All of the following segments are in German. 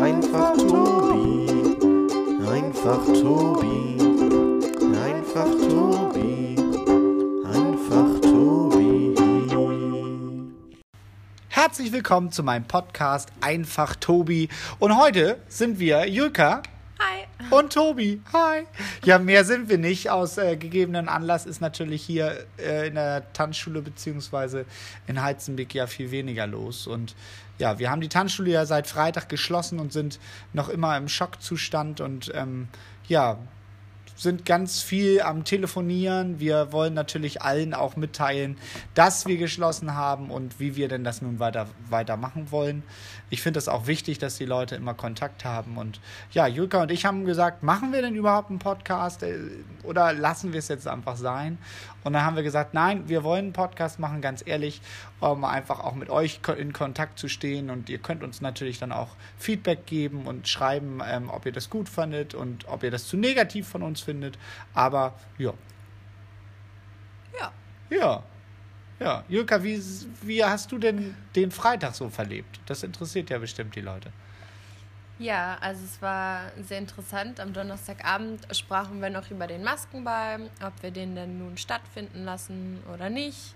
Einfach Tobi. Einfach Tobi. Einfach Tobi. Einfach Tobi. Herzlich willkommen zu meinem Podcast Einfach Tobi. Und heute sind wir Julka Hi. Und Tobi. Hi. Ja, mehr sind wir nicht. Aus äh, gegebenen Anlass ist natürlich hier äh, in der Tanzschule beziehungsweise in Heizenbeck ja viel weniger los. Und ja, wir haben die Tanzschule ja seit Freitag geschlossen und sind noch immer im Schockzustand und ähm, ja, sind ganz viel am Telefonieren. Wir wollen natürlich allen auch mitteilen, dass wir geschlossen haben und wie wir denn das nun weiter weitermachen wollen. Ich finde es auch wichtig, dass die Leute immer Kontakt haben. Und ja, Julka und ich haben gesagt, machen wir denn überhaupt einen Podcast äh, oder lassen wir es jetzt einfach sein? Und dann haben wir gesagt, nein, wir wollen einen Podcast machen, ganz ehrlich, um einfach auch mit euch in Kontakt zu stehen. Und ihr könnt uns natürlich dann auch Feedback geben und schreiben, ähm, ob ihr das gut fandet und ob ihr das zu negativ von uns findet. Aber ja, Ja. ja. Ja, Julka, wie, wie hast du denn den Freitag so verlebt? Das interessiert ja bestimmt die Leute. Ja, also es war sehr interessant. Am Donnerstagabend sprachen wir noch über den Maskenball, ob wir den denn nun stattfinden lassen oder nicht.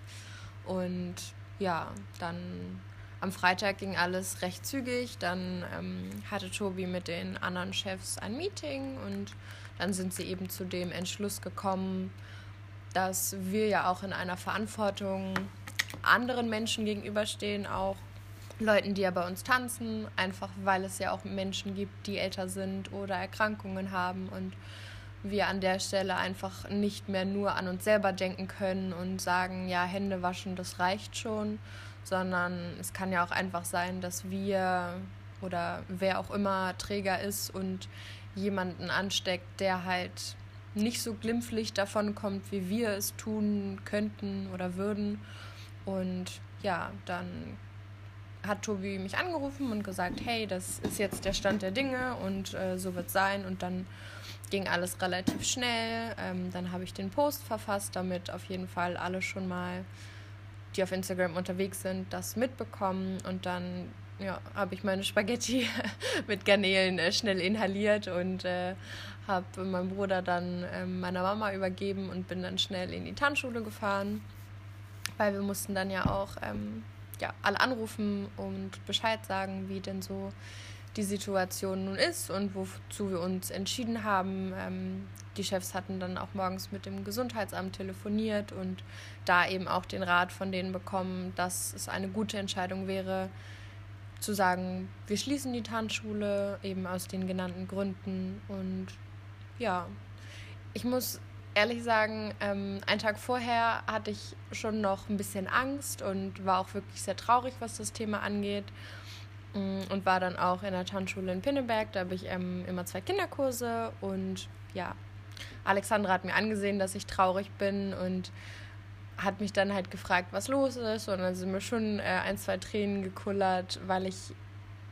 Und ja, dann am Freitag ging alles recht zügig. Dann ähm, hatte Tobi mit den anderen Chefs ein Meeting und dann sind sie eben zu dem Entschluss gekommen, dass wir ja auch in einer Verantwortung anderen Menschen gegenüberstehen, auch Leuten, die ja bei uns tanzen, einfach weil es ja auch Menschen gibt, die älter sind oder Erkrankungen haben und wir an der Stelle einfach nicht mehr nur an uns selber denken können und sagen, ja, Hände waschen, das reicht schon, sondern es kann ja auch einfach sein, dass wir oder wer auch immer Träger ist und jemanden ansteckt, der halt nicht so glimpflich davon kommt, wie wir es tun könnten oder würden. Und ja, dann hat Tobi mich angerufen und gesagt, hey, das ist jetzt der Stand der Dinge und äh, so wird sein. Und dann ging alles relativ schnell. Ähm, dann habe ich den Post verfasst, damit auf jeden Fall alle schon mal, die auf Instagram unterwegs sind, das mitbekommen. Und dann ja, habe ich meine Spaghetti mit Garnelen äh, schnell inhaliert und äh, habe meinem Bruder dann äh, meiner Mama übergeben und bin dann schnell in die Tanzschule gefahren, weil wir mussten dann ja auch ähm, ja, alle anrufen und Bescheid sagen, wie denn so die Situation nun ist und wozu wir uns entschieden haben. Ähm, die Chefs hatten dann auch morgens mit dem Gesundheitsamt telefoniert und da eben auch den Rat von denen bekommen, dass es eine gute Entscheidung wäre, zu sagen, wir schließen die Tanzschule eben aus den genannten Gründen. Und ja, ich muss ehrlich sagen, ähm, einen Tag vorher hatte ich schon noch ein bisschen Angst und war auch wirklich sehr traurig, was das Thema angeht. Mm, Und war dann auch in der Tanzschule in Pinneberg. Da habe ich ähm, immer zwei Kinderkurse. Und ja, Alexandra hat mir angesehen, dass ich traurig bin und hat mich dann halt gefragt, was los ist. Und dann sind mir schon äh, ein, zwei Tränen gekullert, weil ich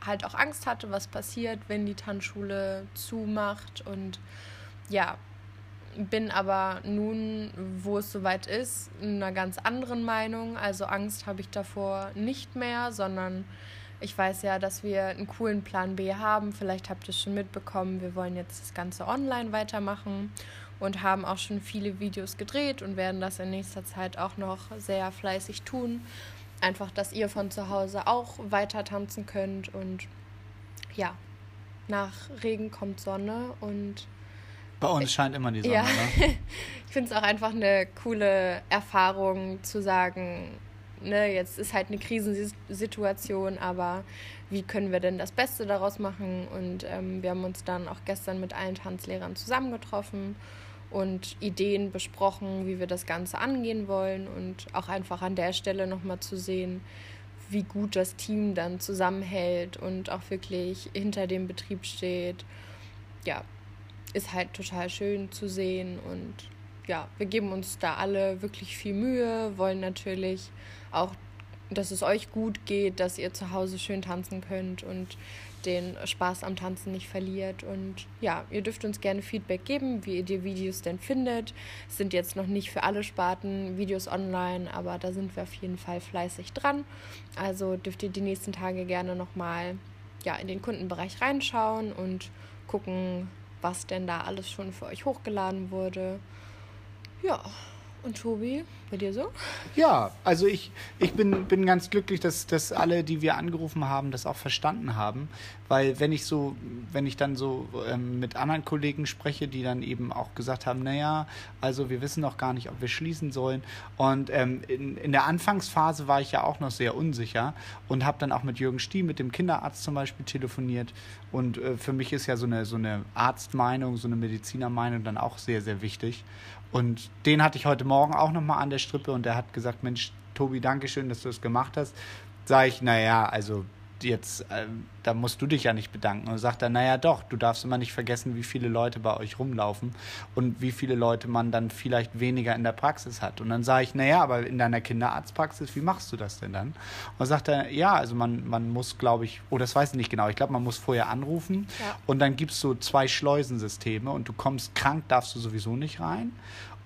halt auch Angst hatte, was passiert, wenn die Tanzschule zumacht. Und ja, bin aber nun, wo es soweit ist, in einer ganz anderen Meinung. Also Angst habe ich davor nicht mehr, sondern ich weiß ja, dass wir einen coolen Plan B haben. Vielleicht habt ihr es schon mitbekommen. Wir wollen jetzt das Ganze online weitermachen und haben auch schon viele Videos gedreht und werden das in nächster Zeit auch noch sehr fleißig tun. Einfach, dass ihr von zu Hause auch weiter tanzen könnt und ja, nach Regen kommt Sonne und Bei uns scheint immer die Sonne, ja, ne? ich finde es auch einfach eine coole Erfahrung zu sagen, ne, jetzt ist halt eine Krisensituation, aber wie können wir denn das Beste daraus machen? Und ähm, wir haben uns dann auch gestern mit allen Tanzlehrern zusammengetroffen und Ideen besprochen, wie wir das Ganze angehen wollen und auch einfach an der Stelle nochmal zu sehen, wie gut das Team dann zusammenhält und auch wirklich hinter dem Betrieb steht. Ja, ist halt total schön zu sehen und ja, wir geben uns da alle wirklich viel Mühe, wollen natürlich auch, dass es euch gut geht, dass ihr zu Hause schön tanzen könnt und den Spaß am Tanzen nicht verliert. Und ja, ihr dürft uns gerne Feedback geben, wie ihr die Videos denn findet. Es sind jetzt noch nicht für alle Sparten Videos online, aber da sind wir auf jeden Fall fleißig dran. Also dürft ihr die nächsten Tage gerne nochmal ja, in den Kundenbereich reinschauen und gucken, was denn da alles schon für euch hochgeladen wurde. Ja, und Tobi, bei dir so? Ja, also ich, ich bin, bin ganz glücklich, dass, dass alle, die wir angerufen haben, das auch verstanden haben. Weil wenn ich so, wenn ich dann so ähm, mit anderen Kollegen spreche, die dann eben auch gesagt haben, naja, also wir wissen noch gar nicht, ob wir schließen sollen. Und ähm, in, in der Anfangsphase war ich ja auch noch sehr unsicher und habe dann auch mit Jürgen Stie, mit dem Kinderarzt zum Beispiel, telefoniert. Und äh, für mich ist ja so eine, so eine Arztmeinung, so eine Medizinermeinung dann auch sehr, sehr wichtig. Und den hatte ich heute Morgen auch nochmal an der Strippe und der hat gesagt, Mensch, Tobi, danke schön, dass du das gemacht hast. Sag ich, naja, also jetzt, äh, da musst du dich ja nicht bedanken. Und sagt er, naja doch, du darfst immer nicht vergessen, wie viele Leute bei euch rumlaufen und wie viele Leute man dann vielleicht weniger in der Praxis hat. Und dann sage ich, naja, aber in deiner Kinderarztpraxis, wie machst du das denn dann? Und sagt er, ja, also man, man muss, glaube ich, oh, das weiß ich nicht genau, ich glaube, man muss vorher anrufen ja. und dann gibt es so zwei Schleusensysteme und du kommst krank, darfst du sowieso nicht rein.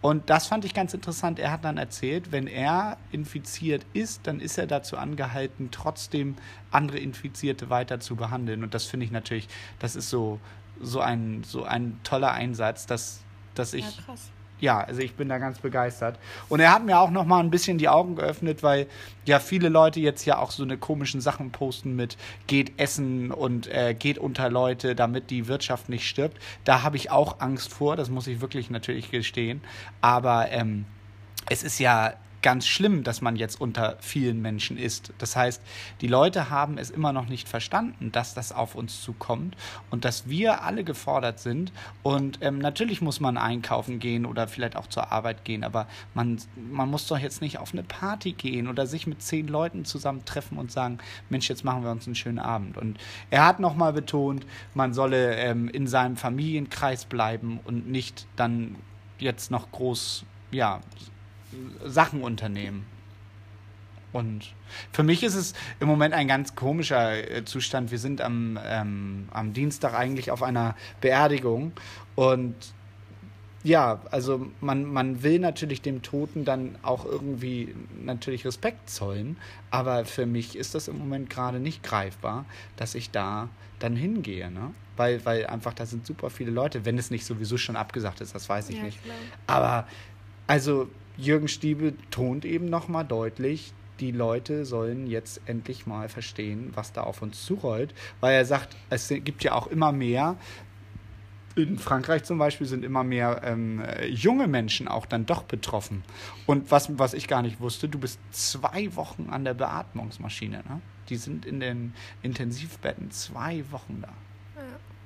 Und das fand ich ganz interessant. Er hat dann erzählt, wenn er infiziert ist, dann ist er dazu angehalten, trotzdem andere Infizierte weiter zu behandeln. Und das finde ich natürlich, das ist so, so, ein, so ein toller Einsatz, dass, dass ich. Ja, krass ja, also ich bin da ganz begeistert. Und er hat mir auch noch mal ein bisschen die Augen geöffnet, weil ja viele Leute jetzt ja auch so eine komischen Sachen posten mit geht essen und äh, geht unter Leute, damit die Wirtschaft nicht stirbt. Da habe ich auch Angst vor, das muss ich wirklich natürlich gestehen. Aber ähm, es ist ja ganz schlimm, dass man jetzt unter vielen Menschen ist. Das heißt, die Leute haben es immer noch nicht verstanden, dass das auf uns zukommt und dass wir alle gefordert sind. Und ähm, natürlich muss man einkaufen gehen oder vielleicht auch zur Arbeit gehen, aber man, man muss doch jetzt nicht auf eine Party gehen oder sich mit zehn Leuten zusammentreffen und sagen, Mensch, jetzt machen wir uns einen schönen Abend. Und er hat nochmal betont, man solle ähm, in seinem Familienkreis bleiben und nicht dann jetzt noch groß ja, Sachen unternehmen. Und für mich ist es im Moment ein ganz komischer äh, Zustand. Wir sind am, ähm, am Dienstag eigentlich auf einer Beerdigung und ja, also man, man will natürlich dem Toten dann auch irgendwie natürlich Respekt zollen, aber für mich ist das im Moment gerade nicht greifbar, dass ich da dann hingehe, ne? Weil, weil einfach da sind super viele Leute, wenn es nicht sowieso schon abgesagt ist, das weiß ich ja, nicht. Klar. Aber also Jürgen Stiebel tont eben nochmal deutlich, die Leute sollen jetzt endlich mal verstehen, was da auf uns zurollt, weil er sagt, es gibt ja auch immer mehr. In Frankreich zum Beispiel sind immer mehr ähm, junge Menschen auch dann doch betroffen. Und was, was ich gar nicht wusste, du bist zwei Wochen an der Beatmungsmaschine. Ne? Die sind in den Intensivbetten zwei Wochen da.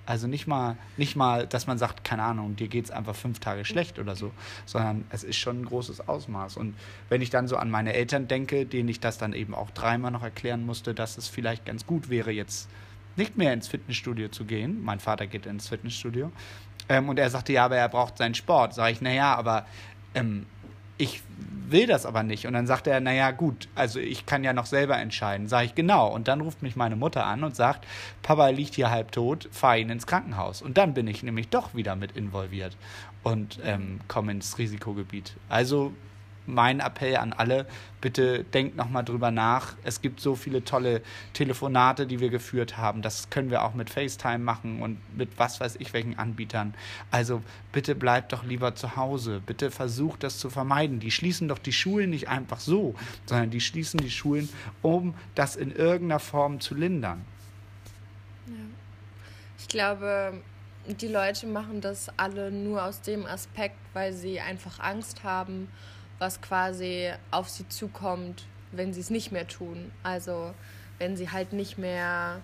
Also nicht mal, nicht mal, dass man sagt, keine Ahnung, dir geht es einfach fünf Tage schlecht oder so, sondern es ist schon ein großes Ausmaß. Und wenn ich dann so an meine Eltern denke, denen ich das dann eben auch dreimal noch erklären musste, dass es vielleicht ganz gut wäre, jetzt nicht mehr ins Fitnessstudio zu gehen. Mein Vater geht ins Fitnessstudio. Ähm, und er sagte, ja, aber er braucht seinen Sport. Sag ich, naja, aber ähm, ich will das aber nicht. Und dann sagt er, naja, gut, also ich kann ja noch selber entscheiden. Sag ich, genau. Und dann ruft mich meine Mutter an und sagt, Papa liegt hier halb tot, fahr ihn ins Krankenhaus. Und dann bin ich nämlich doch wieder mit involviert und ähm, komme ins Risikogebiet. Also mein Appell an alle, bitte denkt nochmal drüber nach. Es gibt so viele tolle Telefonate, die wir geführt haben. Das können wir auch mit FaceTime machen und mit was weiß ich welchen Anbietern. Also bitte bleibt doch lieber zu Hause. Bitte versucht das zu vermeiden. Die schließen doch die Schulen nicht einfach so, sondern die schließen die Schulen, um das in irgendeiner Form zu lindern. Ja. Ich glaube, die Leute machen das alle nur aus dem Aspekt, weil sie einfach Angst haben was quasi auf sie zukommt, wenn sie es nicht mehr tun. Also wenn sie halt nicht mehr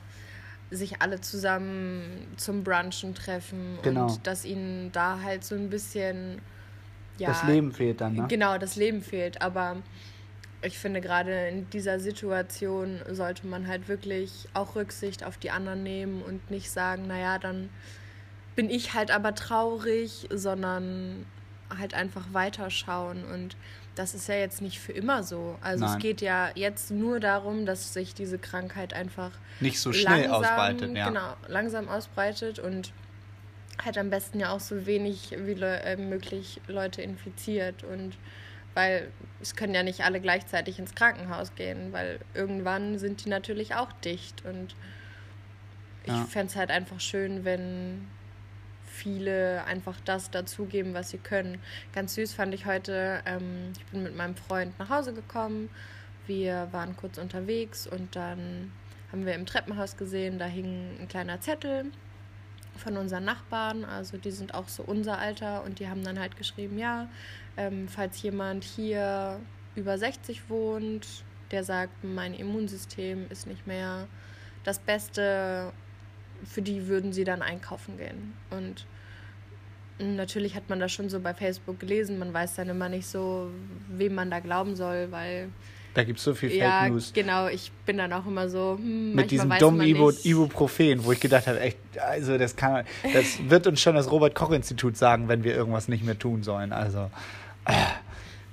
sich alle zusammen zum Brunchen treffen genau. und dass ihnen da halt so ein bisschen ja, das Leben fehlt dann, ne? Genau, das Leben fehlt, aber ich finde gerade in dieser Situation sollte man halt wirklich auch Rücksicht auf die anderen nehmen und nicht sagen, naja, dann bin ich halt aber traurig, sondern halt einfach weiterschauen. Und das ist ja jetzt nicht für immer so. Also Nein. es geht ja jetzt nur darum, dass sich diese Krankheit einfach nicht so schnell langsam, ausbreitet, ja. Genau, langsam ausbreitet und halt am besten ja auch so wenig wie le äh, möglich Leute infiziert und weil es können ja nicht alle gleichzeitig ins Krankenhaus gehen, weil irgendwann sind die natürlich auch dicht und ich Ja. fände es halt einfach schön, wenn viele einfach das dazugeben, was sie können. Ganz süß fand ich heute, ähm, ich bin mit meinem Freund nach Hause gekommen. Wir waren kurz unterwegs und dann haben wir im Treppenhaus gesehen, da hing ein kleiner Zettel von unseren Nachbarn, also die sind auch so unser Alter und die haben dann halt geschrieben, ja, ähm, falls jemand hier über 60 wohnt, der sagt, mein Immunsystem ist nicht mehr das Beste, für die würden sie dann einkaufen gehen. Und natürlich hat man das schon so bei Facebook gelesen, man weiß dann immer nicht so, wem man da glauben soll, weil Da gibt es so viel Fake ja, News. genau, ich bin dann auch immer so, hm, Mit diesem dummen Ibu. Ibuprofen, wo ich gedacht habe, echt, also das kann, das wird uns schon das Robert-Koch-Institut sagen, wenn wir irgendwas nicht mehr tun sollen. Also,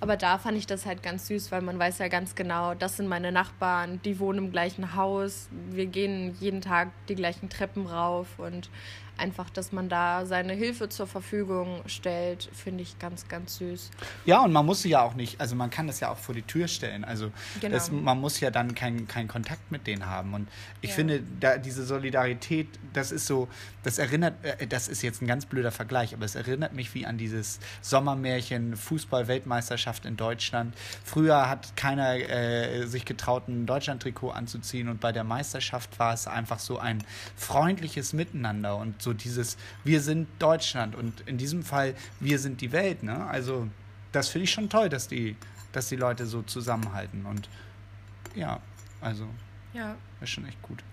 Aber da fand ich das halt ganz süß, weil man weiß ja ganz genau, das sind meine Nachbarn, die wohnen im gleichen Haus, wir gehen jeden Tag die gleichen Treppen rauf und einfach, dass man da seine Hilfe zur Verfügung stellt, finde ich ganz, ganz süß. ja, und man muss sie ja auch nicht, also man kann das ja auch vor die Tür stellen. Also Genau. es, man muss ja dann keinen keinen Kontakt mit denen haben. Und ich Ja. finde, da, diese Solidarität, das ist so, das erinnert, äh, das ist jetzt ein ganz blöder Vergleich, aber es erinnert mich wie an dieses Sommermärchen Fußball-Weltmeisterschaft in Deutschland. Früher hat keiner äh, sich getraut, ein Deutschland-Trikot anzuziehen und bei der Meisterschaft war es einfach so ein freundliches Miteinander und so dieses, wir sind Deutschland und in diesem Fall, wir sind die Welt. Ne? Also das finde ich schon toll, dass die, dass die Leute so zusammenhalten und ja, also Ja. ist schon echt gut.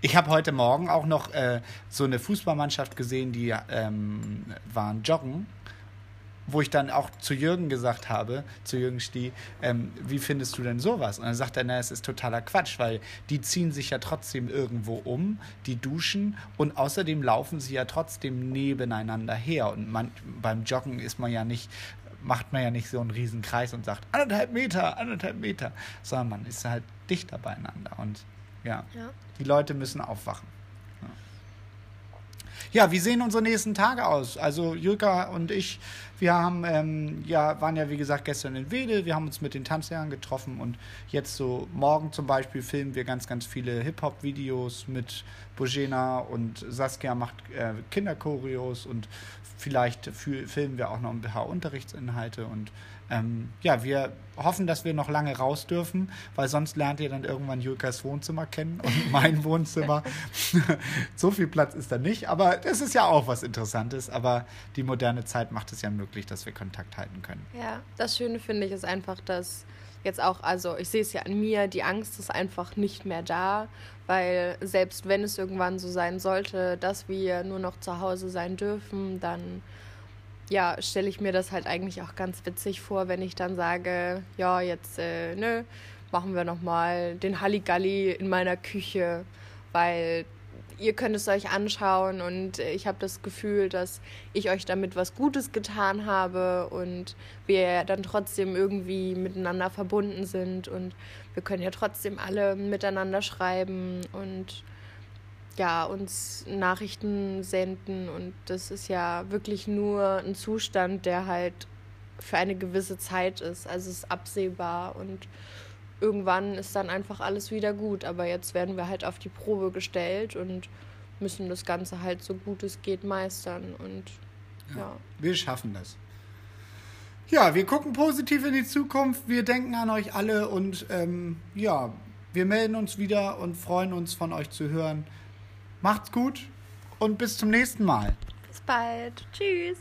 Ich habe heute Morgen auch noch äh, so eine Fußballmannschaft gesehen, die ähm, waren joggen, wo ich dann auch zu Jürgen gesagt habe, zu Jürgen Stie, ähm, wie findest du denn sowas? Und dann sagt er, na, es ist totaler Quatsch, weil die ziehen sich ja trotzdem irgendwo um, die duschen und außerdem laufen sie ja trotzdem nebeneinander her. Und man, beim Joggen ist man ja nicht, macht man ja nicht so einen riesen Kreis und sagt, anderthalb Meter, anderthalb Meter, sondern man ist halt dichter beieinander. Und ja, Ja. die Leute müssen aufwachen. Ja. wie sehen unsere nächsten Tage aus? Also Jürka und ich, wir haben ähm, ja waren ja wie gesagt gestern in Wedel, wir haben uns mit den Tanzlehrern getroffen und jetzt so morgen zum Beispiel filmen wir ganz ganz viele Hip Hop Videos mit Bojena und Saskia macht äh, Kinderchoreos und vielleicht filmen wir auch noch ein paar Unterrichtsinhalte und ähm, ja, wir hoffen, dass wir noch lange raus dürfen, weil sonst lernt ihr dann irgendwann Julkas Wohnzimmer kennen und mein Wohnzimmer. so viel Platz ist da nicht, aber das ist ja auch was Interessantes. Aber die moderne Zeit macht es ja möglich, dass wir Kontakt halten können. Ja, das Schöne finde ich ist einfach, dass jetzt auch, also ich sehe es ja an mir, die Angst ist einfach nicht mehr da, weil selbst wenn es irgendwann so sein sollte, dass wir nur noch zu Hause sein dürfen, dann ja, stelle ich mir das halt eigentlich auch ganz witzig vor, wenn ich dann sage, ja, jetzt, äh, nö, machen wir nochmal den Halligalli in meiner Küche, weil ihr könnt es euch anschauen und ich habe das Gefühl, dass ich euch damit was Gutes getan habe und wir dann trotzdem irgendwie miteinander verbunden sind und wir können ja trotzdem alle miteinander schreiben und ja, uns Nachrichten senden und das ist ja wirklich nur ein Zustand, der halt für eine gewisse Zeit ist. Also es ist absehbar und irgendwann ist dann einfach alles wieder gut. Aber jetzt werden wir halt auf die Probe gestellt und müssen das Ganze halt so gut es geht meistern und ja. Wir schaffen das. Ja, wir gucken positiv in die Zukunft. Wir denken an euch alle und ähm, ja, wir melden uns wieder und freuen uns von euch zu hören. Macht's gut und bis zum nächsten Mal. Bis bald. Tschüss.